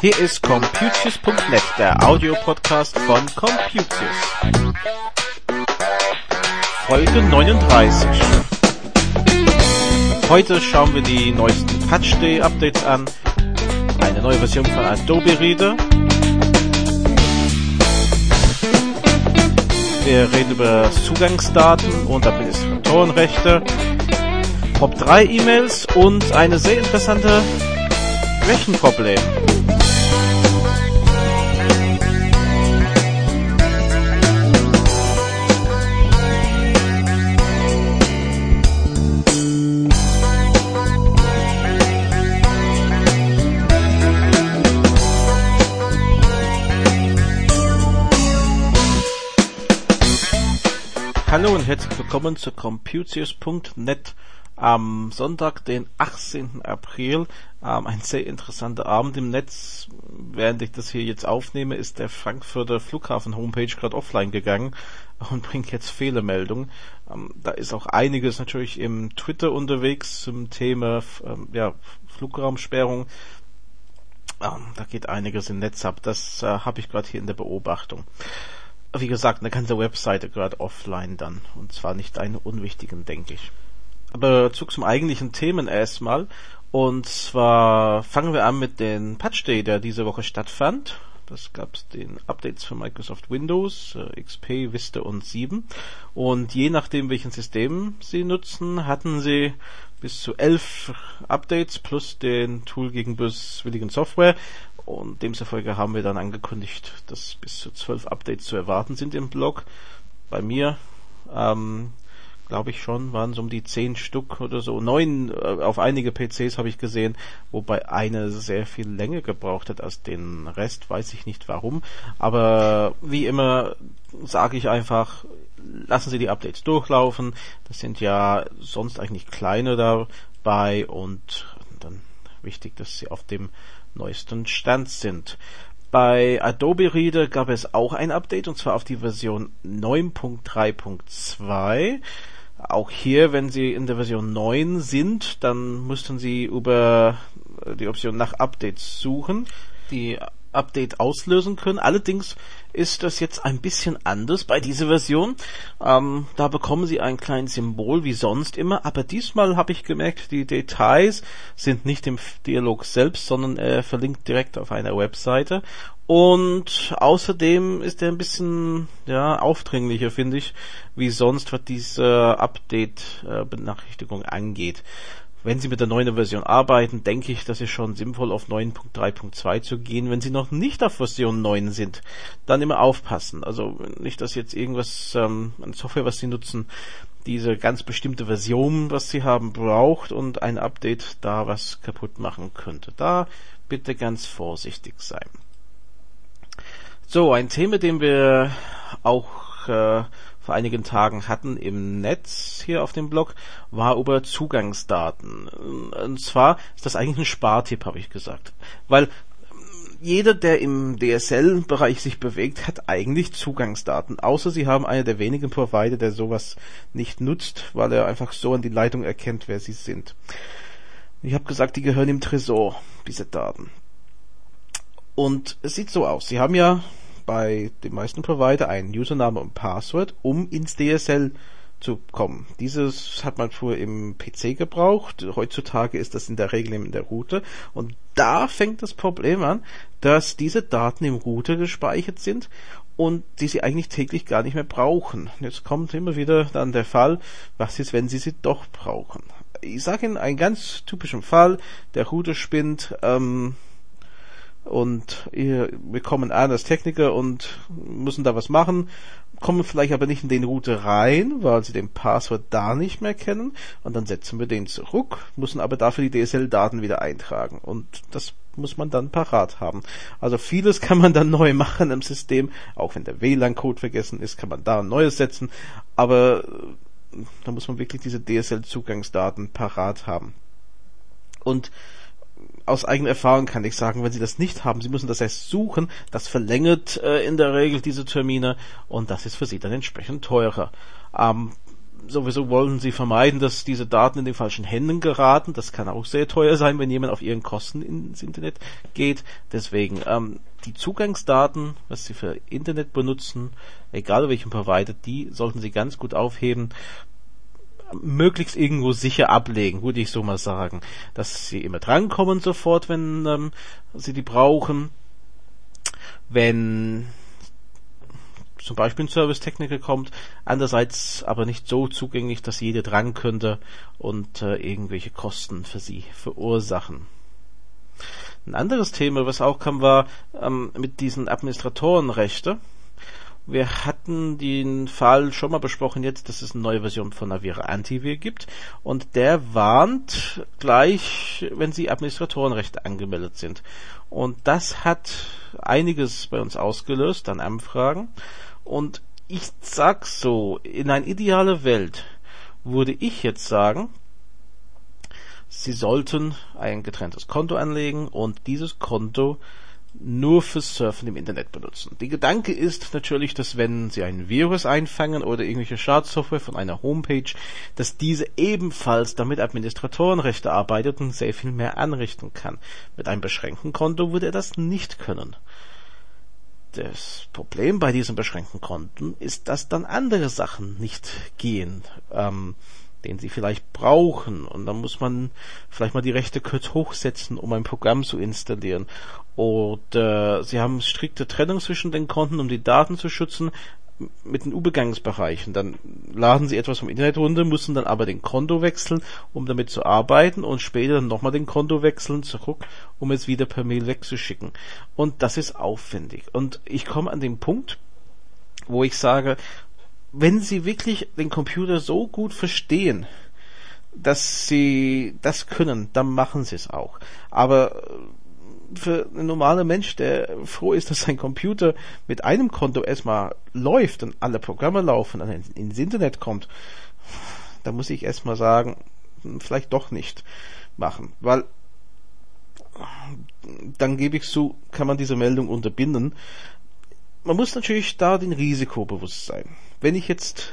Hier ist Computius.net, der Audiopodcast von Computius. Folge 39. Heute schauen wir die neuesten Patch Day Updates an, eine neue Version von Adobe Reader. Wir reden über Zugangsdaten und Administratorenrechte, Top 3 E-Mails und eine sehr interessante Rechenproblem. Hallo und herzlich willkommen zu Computius.net am Sonntag, den 18. April. Ähm, ein sehr interessanter Abend im Netz. Während ich das hier jetzt aufnehme, ist der Frankfurter Flughafen Homepage gerade offline gegangen und bringt jetzt Fehlermeldungen. Ähm, da ist auch einiges natürlich im Twitter unterwegs zum Thema ähm, ja, Flugraumsperrung. Ähm, da geht einiges im Netz ab. Das äh, habe ich gerade hier in der Beobachtung wie gesagt, eine ganze Webseite gerade offline dann. Und zwar nicht eine unwichtigen, denke ich. Aber zurück zum eigentlichen Themen erstmal. Und zwar fangen wir an mit den Patch Day, der diese Woche stattfand. Das gab es den Updates für Microsoft Windows, äh, XP, Vista und 7. Und je nachdem, welchen System Sie nutzen, hatten Sie bis zu elf Updates plus den Tool gegen böswilligen Software. Und demzufolge haben wir dann angekündigt, dass bis zu zwölf Updates zu erwarten sind im Blog. Bei mir, ähm, glaube ich schon, waren es um die zehn Stück oder so. Neun äh, auf einige PCs habe ich gesehen, wobei eine sehr viel länger gebraucht hat als den Rest, weiß ich nicht warum. Aber wie immer sage ich einfach, lassen Sie die Updates durchlaufen. Das sind ja sonst eigentlich kleine dabei und dann wichtig, dass Sie auf dem neuesten Stand sind. Bei Adobe Reader gab es auch ein Update und zwar auf die Version 9.3.2. Auch hier, wenn Sie in der Version 9 sind, dann müssten Sie über die Option nach Updates suchen. Die Update auslösen können. Allerdings ist das jetzt ein bisschen anders bei dieser Version. Ähm, da bekommen Sie ein kleines Symbol wie sonst immer, aber diesmal habe ich gemerkt, die Details sind nicht im Dialog selbst, sondern er verlinkt direkt auf einer Webseite. Und außerdem ist er ein bisschen ja aufdringlicher, finde ich, wie sonst, was diese Update-Benachrichtigung äh, angeht wenn Sie mit der neuen Version arbeiten, denke ich, dass es schon sinnvoll auf 9.3.2 zu gehen. Wenn Sie noch nicht auf Version 9 sind, dann immer aufpassen. Also nicht, dass jetzt irgendwas ähm, an Software, was Sie nutzen, diese ganz bestimmte Version, was Sie haben, braucht und ein Update da was kaputt machen könnte. Da bitte ganz vorsichtig sein. So, ein Thema, dem wir auch äh, vor einigen Tagen hatten im Netz hier auf dem Blog, war über Zugangsdaten. Und zwar ist das eigentlich ein Spartipp, habe ich gesagt. Weil jeder, der im DSL-Bereich sich bewegt, hat eigentlich Zugangsdaten. Außer sie haben einer der wenigen Provider, der sowas nicht nutzt, weil er einfach so an die Leitung erkennt, wer sie sind. Ich habe gesagt, die gehören im Tresor, diese Daten. Und es sieht so aus. Sie haben ja bei den meisten Provider einen Username und Passwort, um ins DSL zu kommen. Dieses hat man früher im PC gebraucht. Heutzutage ist das in der Regel in der Route. Und da fängt das Problem an, dass diese Daten im Router gespeichert sind und die sie eigentlich täglich gar nicht mehr brauchen. Jetzt kommt immer wieder dann der Fall, was ist, wenn sie sie doch brauchen. Ich sage Ihnen einen ganz typischen Fall, der Router spinnt, ähm, und wir kommen an als Techniker und müssen da was machen, kommen vielleicht aber nicht in den Router rein, weil sie den Passwort da nicht mehr kennen und dann setzen wir den zurück, müssen aber dafür die DSL-Daten wieder eintragen und das muss man dann parat haben. Also vieles kann man dann neu machen im System, auch wenn der WLAN-Code vergessen ist, kann man da ein neues setzen, aber da muss man wirklich diese DSL-Zugangsdaten parat haben. Und aus eigener Erfahrung kann ich sagen, wenn Sie das nicht haben, Sie müssen das erst suchen, das verlängert äh, in der Regel diese Termine und das ist für Sie dann entsprechend teurer. Ähm, sowieso wollen Sie vermeiden, dass diese Daten in den falschen Händen geraten. Das kann auch sehr teuer sein, wenn jemand auf Ihren Kosten ins Internet geht. Deswegen ähm, die Zugangsdaten, was Sie für Internet benutzen, egal welchen Provider, die sollten Sie ganz gut aufheben möglichst irgendwo sicher ablegen, würde ich so mal sagen. Dass sie immer drankommen sofort, wenn ähm, sie die brauchen. Wenn zum Beispiel ein Servicetechniker kommt, andererseits aber nicht so zugänglich, dass jeder dran könnte und äh, irgendwelche Kosten für sie verursachen. Ein anderes Thema, was auch kam, war ähm, mit diesen Administratorenrechte. Wir hatten den Fall schon mal besprochen jetzt, dass es eine neue Version von Avira Antivir gibt und der warnt gleich, wenn Sie Administratorenrechte angemeldet sind. Und das hat einiges bei uns ausgelöst an Anfragen und ich sag so, in eine ideale Welt würde ich jetzt sagen, Sie sollten ein getrenntes Konto anlegen und dieses Konto nur fürs Surfen im Internet benutzen. Die Gedanke ist natürlich, dass wenn Sie ein Virus einfangen oder irgendwelche Schadsoftware von einer Homepage, dass diese ebenfalls damit Administratorenrechte arbeitet und sehr viel mehr anrichten kann. Mit einem beschränkten Konto würde er das nicht können. Das Problem bei diesen beschränkten Konten ist, dass dann andere Sachen nicht gehen. Ähm, den sie vielleicht brauchen. Und dann muss man vielleicht mal die Rechte kurz hochsetzen, um ein Programm zu installieren. Oder sie haben strikte Trennung zwischen den Konten, um die Daten zu schützen mit den Übergangsbereichen. Dann laden sie etwas vom Internet runter, müssen dann aber den Konto wechseln, um damit zu arbeiten und später dann nochmal den Konto wechseln zurück, um es wieder per Mail wegzuschicken. Und das ist aufwendig. Und ich komme an den Punkt, wo ich sage, wenn sie wirklich den Computer so gut verstehen, dass sie das können, dann machen sie es auch. Aber für einen normalen Mensch, der froh ist, dass sein Computer mit einem Konto erstmal läuft und alle Programme laufen und ins Internet kommt, da muss ich erstmal sagen, vielleicht doch nicht machen, weil dann gebe ich zu, kann man diese Meldung unterbinden. Man muss natürlich da den Risiko bewusst sein wenn ich jetzt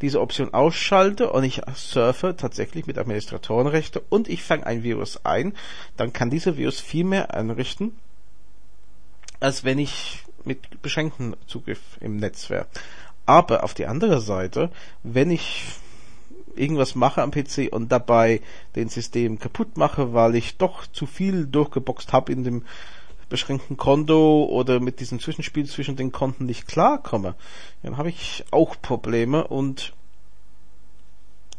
diese Option ausschalte und ich surfe tatsächlich mit Administratorenrechte und ich fange ein Virus ein, dann kann dieser Virus viel mehr anrichten, als wenn ich mit beschränktem Zugriff im Netz wäre. Aber auf die andere Seite, wenn ich irgendwas mache am PC und dabei den System kaputt mache, weil ich doch zu viel durchgeboxt habe in dem beschränkten Konto oder mit diesem Zwischenspiel zwischen den Konten nicht klarkomme, dann habe ich auch Probleme und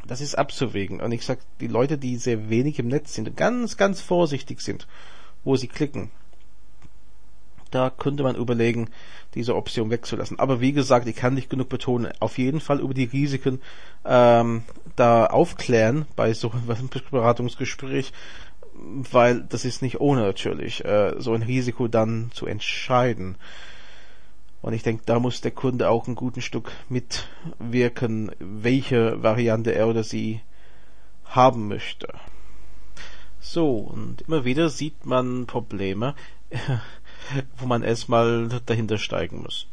das ist abzuwägen. Und ich sag, die Leute, die sehr wenig im Netz sind, ganz, ganz vorsichtig sind, wo sie klicken, da könnte man überlegen, diese Option wegzulassen. Aber wie gesagt, ich kann nicht genug betonen, auf jeden Fall über die Risiken ähm, da aufklären bei so einem Beratungsgespräch weil das ist nicht ohne natürlich, äh, so ein Risiko dann zu entscheiden. Und ich denke, da muss der Kunde auch ein gutes Stück mitwirken, welche Variante er oder sie haben möchte. So, und immer wieder sieht man Probleme, wo man erstmal dahinter steigen muss.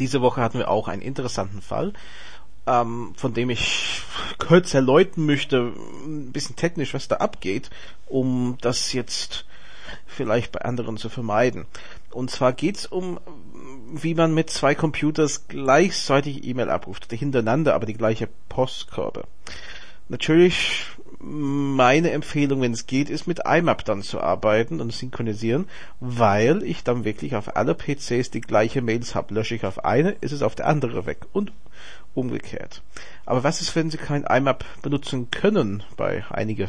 Diese Woche hatten wir auch einen interessanten Fall ähm, von dem ich kurz erläutern möchte, ein bisschen technisch, was da abgeht, um das jetzt vielleicht bei anderen zu vermeiden. Und zwar geht's um, wie man mit zwei Computers gleichzeitig E-Mail abruft, hintereinander, aber die gleiche Postkörbe. Natürlich meine Empfehlung, wenn es geht, ist mit IMAP dann zu arbeiten und synchronisieren, weil ich dann wirklich auf alle PCs die gleiche Mails habe. Lösche ich auf eine, ist es auf der andere weg und umgekehrt. Aber was ist, wenn Sie kein IMAP benutzen können bei einigen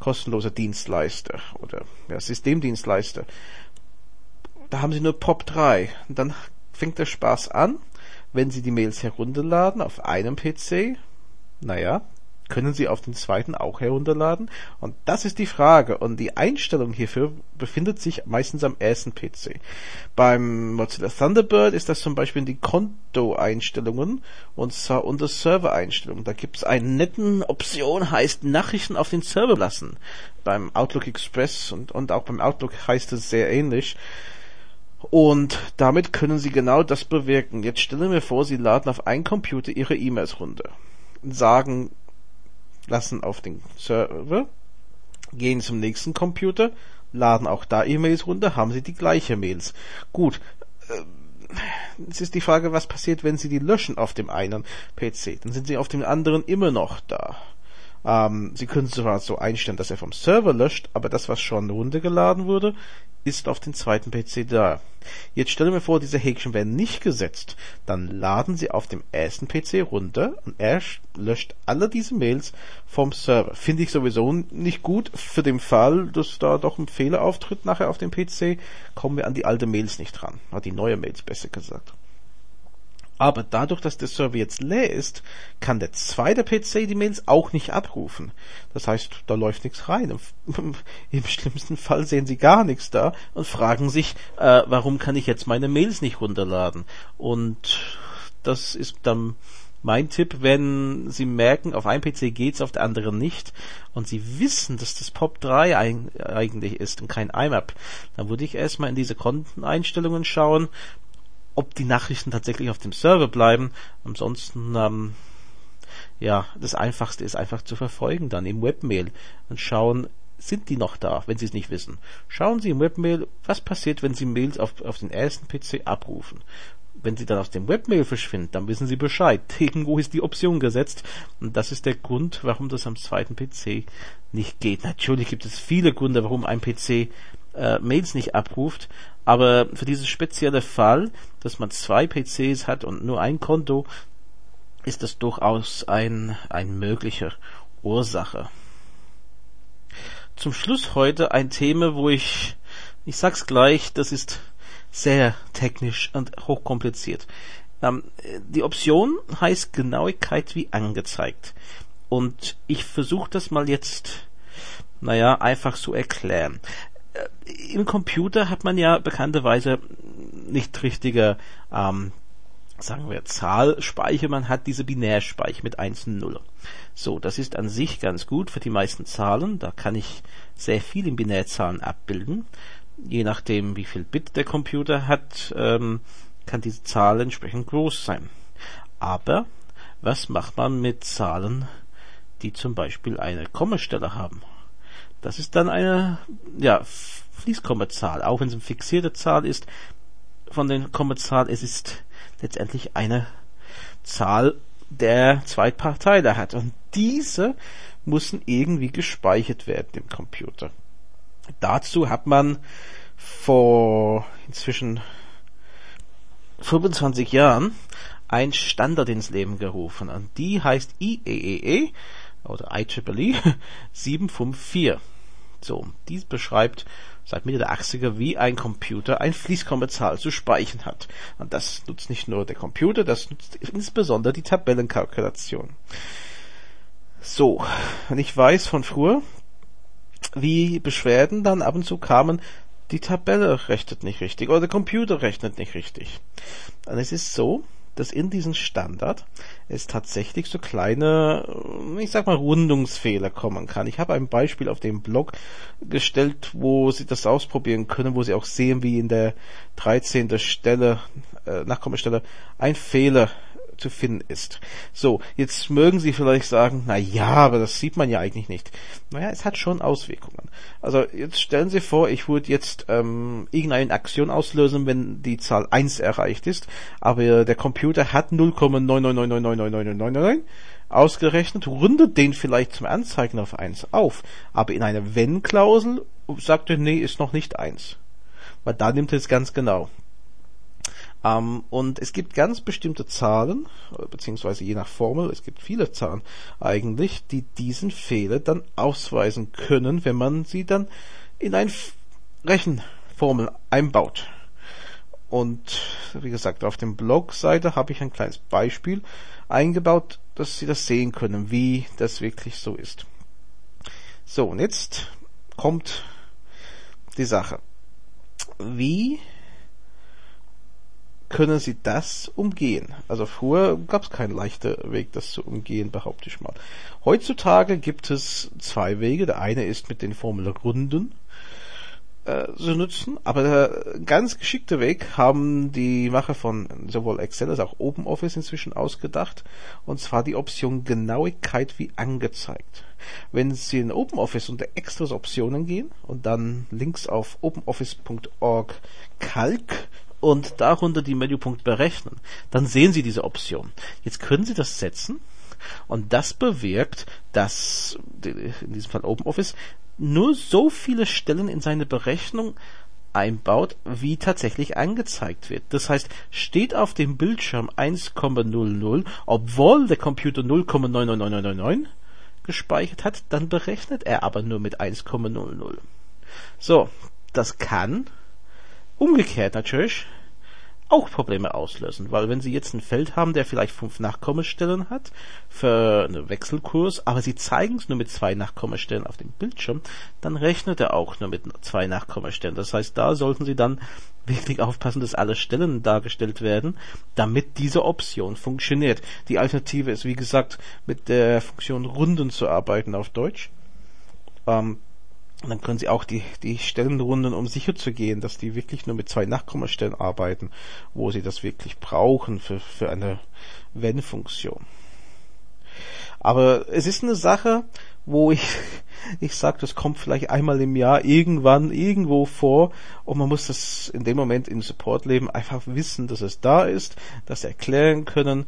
kostenloser Dienstleister oder ja, Systemdienstleister? Da haben Sie nur POP3 und dann fängt der Spaß an, wenn Sie die Mails herunterladen auf einem PC. Naja, können Sie auf den zweiten auch herunterladen? Und das ist die Frage. Und die Einstellung hierfür befindet sich meistens am ersten PC. Beim Mozilla Thunderbird ist das zum Beispiel in die Konto-Einstellungen und zwar unter Server-Einstellungen. Da gibt es eine netten Option, heißt Nachrichten auf den Server lassen. Beim Outlook Express und, und auch beim Outlook heißt es sehr ähnlich. Und damit können Sie genau das bewirken. Jetzt stellen wir vor, Sie laden auf einen Computer Ihre E-Mails runter. Sagen, lassen auf den Server, gehen zum nächsten Computer, laden auch da E-Mails runter, haben Sie die gleiche Mails. Gut, äh, es ist die Frage, was passiert, wenn Sie die löschen auf dem einen PC. Dann sind Sie auf dem anderen immer noch da. Ähm, Sie können zwar so einstellen, dass er vom Server löscht, aber das, was schon runtergeladen wurde, ist auf den zweiten PC da. Jetzt stellen wir vor, diese Häkchen werden nicht gesetzt. Dann laden Sie auf dem ersten PC runter und er löscht alle diese Mails vom Server. Finde ich sowieso nicht gut. Für den Fall, dass da doch ein Fehler auftritt nachher auf dem PC, kommen wir an die alte Mails nicht dran. Die neue Mails besser gesagt. Aber dadurch, dass der Server jetzt leer ist, kann der zweite PC die Mails auch nicht abrufen. Das heißt, da läuft nichts rein. Im schlimmsten Fall sehen sie gar nichts da und fragen sich, äh, warum kann ich jetzt meine Mails nicht runterladen? Und das ist dann mein Tipp, wenn Sie merken, auf einem PC geht's, auf der anderen nicht, und Sie wissen, dass das POP 3 ein, eigentlich ist und kein IMAP, dann würde ich erstmal in diese Konteneinstellungen schauen, ob die Nachrichten tatsächlich auf dem Server bleiben. Ansonsten, ähm, ja, das Einfachste ist einfach zu verfolgen dann im Webmail und schauen, sind die noch da, wenn Sie es nicht wissen. Schauen Sie im Webmail, was passiert, wenn Sie Mails auf, auf den ersten PC abrufen. Wenn sie dann aus dem Webmail verschwinden, dann wissen Sie Bescheid. Irgendwo ist die Option gesetzt. Und das ist der Grund, warum das am zweiten PC nicht geht. Natürlich gibt es viele Gründe, warum ein PC äh, Mails nicht abruft. Aber für dieses spezielle Fall, dass man zwei PCs hat und nur ein Konto, ist das durchaus ein, ein möglicher Ursache. Zum Schluss heute ein Thema, wo ich, ich sag's gleich, das ist sehr technisch und hochkompliziert. Ähm, die Option heißt Genauigkeit wie angezeigt. Und ich versuche das mal jetzt, naja, einfach zu erklären. Im Computer hat man ja bekannterweise nicht richtige, ähm, sagen wir, Zahlspeicher, man hat diese Binärspeicher mit 1 und 0. So, das ist an sich ganz gut für die meisten Zahlen, da kann ich sehr viel in Binärzahlen abbilden. Je nachdem, wie viel Bit der Computer hat, ähm, kann diese Zahl entsprechend groß sein. Aber was macht man mit Zahlen, die zum Beispiel eine Kommastelle haben? Das ist dann eine ja, Fließkommazahl, auch wenn es eine fixierte Zahl ist. Von den Kommazahl, es ist letztendlich eine Zahl, der zwei Paar Teile hat. Und diese müssen irgendwie gespeichert werden im Computer. Dazu hat man vor inzwischen 25 Jahren ein Standard ins Leben gerufen und die heißt IEEE e oder IEEE 754. So, dies beschreibt seit Mitte der 80er, wie ein Computer ein Fließkommazahl zu speichern hat. Und das nutzt nicht nur der Computer, das nutzt insbesondere die Tabellenkalkulation. So, und ich weiß von früher, wie Beschwerden dann ab und zu kamen, die Tabelle rechnet nicht richtig oder der Computer rechnet nicht richtig. Und es ist so, dass in diesen Standard es tatsächlich so kleine, ich sag mal, Rundungsfehler kommen kann. Ich habe ein Beispiel auf dem Blog gestellt, wo Sie das ausprobieren können, wo Sie auch sehen, wie in der 13. Stelle, äh, Nachkommastelle, ein Fehler zu finden ist. So, jetzt mögen Sie vielleicht sagen, na ja, aber das sieht man ja eigentlich nicht. Naja, es hat schon Auswirkungen. Also jetzt stellen Sie vor, ich würde jetzt ähm, irgendeine Aktion auslösen, wenn die Zahl 1 erreicht ist, aber der Computer hat 0,999999999 ausgerechnet, rundet den vielleicht zum Anzeigen auf 1 auf, aber in einer Wenn-Klausel sagt er, nee, ist noch nicht 1. Weil da nimmt er es ganz genau. Ähm, und es gibt ganz bestimmte Zahlen, beziehungsweise je nach Formel, es gibt viele Zahlen eigentlich, die diesen Fehler dann ausweisen können, wenn man sie dann in eine Rechenformel einbaut. Und wie gesagt, auf dem Blog-Seite habe ich ein kleines Beispiel eingebaut, dass Sie das sehen können, wie das wirklich so ist. So, und jetzt kommt die Sache. Wie können Sie das umgehen? Also früher gab es keinen leichten Weg, das zu umgehen, behaupte ich mal. Heutzutage gibt es zwei Wege. Der eine ist mit den Formelrunden äh, zu nutzen, aber der ganz geschickte Weg haben die Macher von sowohl Excel als auch OpenOffice inzwischen ausgedacht, und zwar die Option Genauigkeit wie angezeigt. Wenn Sie in OpenOffice unter Extras Optionen gehen und dann links auf openoffice.org Calc und darunter die Menüpunkt berechnen, dann sehen Sie diese Option. Jetzt können Sie das setzen und das bewirkt, dass in diesem Fall OpenOffice nur so viele Stellen in seine Berechnung einbaut, wie tatsächlich angezeigt wird. Das heißt, steht auf dem Bildschirm 1,00, obwohl der Computer 0,99999 gespeichert hat, dann berechnet er aber nur mit 1,00. So, das kann umgekehrt natürlich auch Probleme auslösen, weil wenn Sie jetzt ein Feld haben, der vielleicht fünf Nachkommastellen hat für einen Wechselkurs, aber Sie zeigen es nur mit zwei Nachkommastellen auf dem Bildschirm, dann rechnet er auch nur mit zwei Nachkommastellen. Das heißt, da sollten Sie dann wirklich aufpassen, dass alle Stellen dargestellt werden, damit diese Option funktioniert. Die Alternative ist, wie gesagt, mit der Funktion Runden zu arbeiten auf Deutsch. Ähm, und dann können Sie auch die, die Stellenrunden, um sicher zu gehen, dass die wirklich nur mit zwei Nachkommastellen arbeiten, wo Sie das wirklich brauchen für, für eine Wenn-Funktion. Aber es ist eine Sache, wo ich, ich sage, das kommt vielleicht einmal im Jahr irgendwann irgendwo vor und man muss das in dem Moment im Supportleben einfach wissen, dass es da ist, das erklären können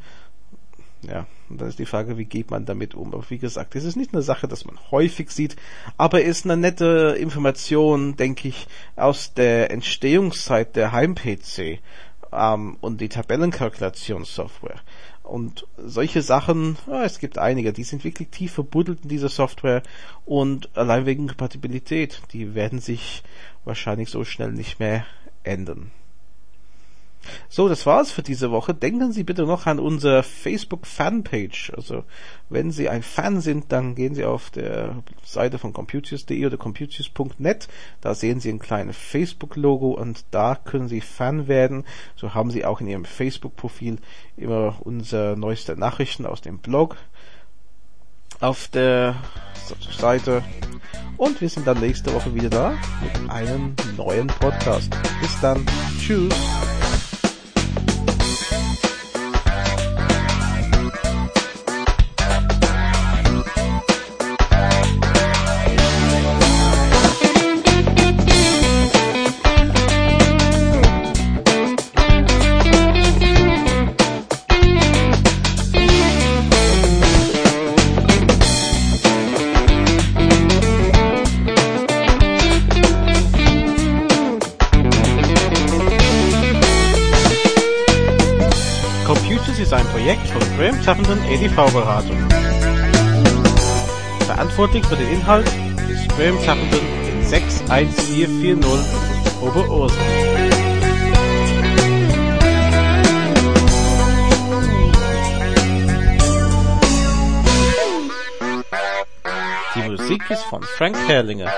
ja, und dann ist die Frage, wie geht man damit um? Aber wie gesagt, es ist nicht eine Sache, dass man häufig sieht, aber ist eine nette Information, denke ich, aus der Entstehungszeit der Heim-PC ähm, und die Tabellenkalkulationssoftware. Und solche Sachen, ja, es gibt einige, die sind wirklich tief verbuddelt in dieser Software und allein wegen Kompatibilität, die werden sich wahrscheinlich so schnell nicht mehr ändern. So, das war's für diese Woche. Denken Sie bitte noch an unsere Facebook Fanpage. Also, wenn Sie ein Fan sind, dann gehen Sie auf der Seite von computius.de oder computius.net. Da sehen Sie ein kleines Facebook-Logo und da können Sie Fan werden. So haben Sie auch in Ihrem Facebook-Profil immer unsere neueste Nachrichten aus dem Blog auf der Seite. Und wir sind dann nächste Woche wieder da mit einem neuen Podcast. Bis dann. Tschüss. Rechtschaffenden EDV-Beratung. Verantwortlich für den Inhalt ist Graham Chappenden in 61440 Oberursel. Die Musik ist von Frank Herrlinger.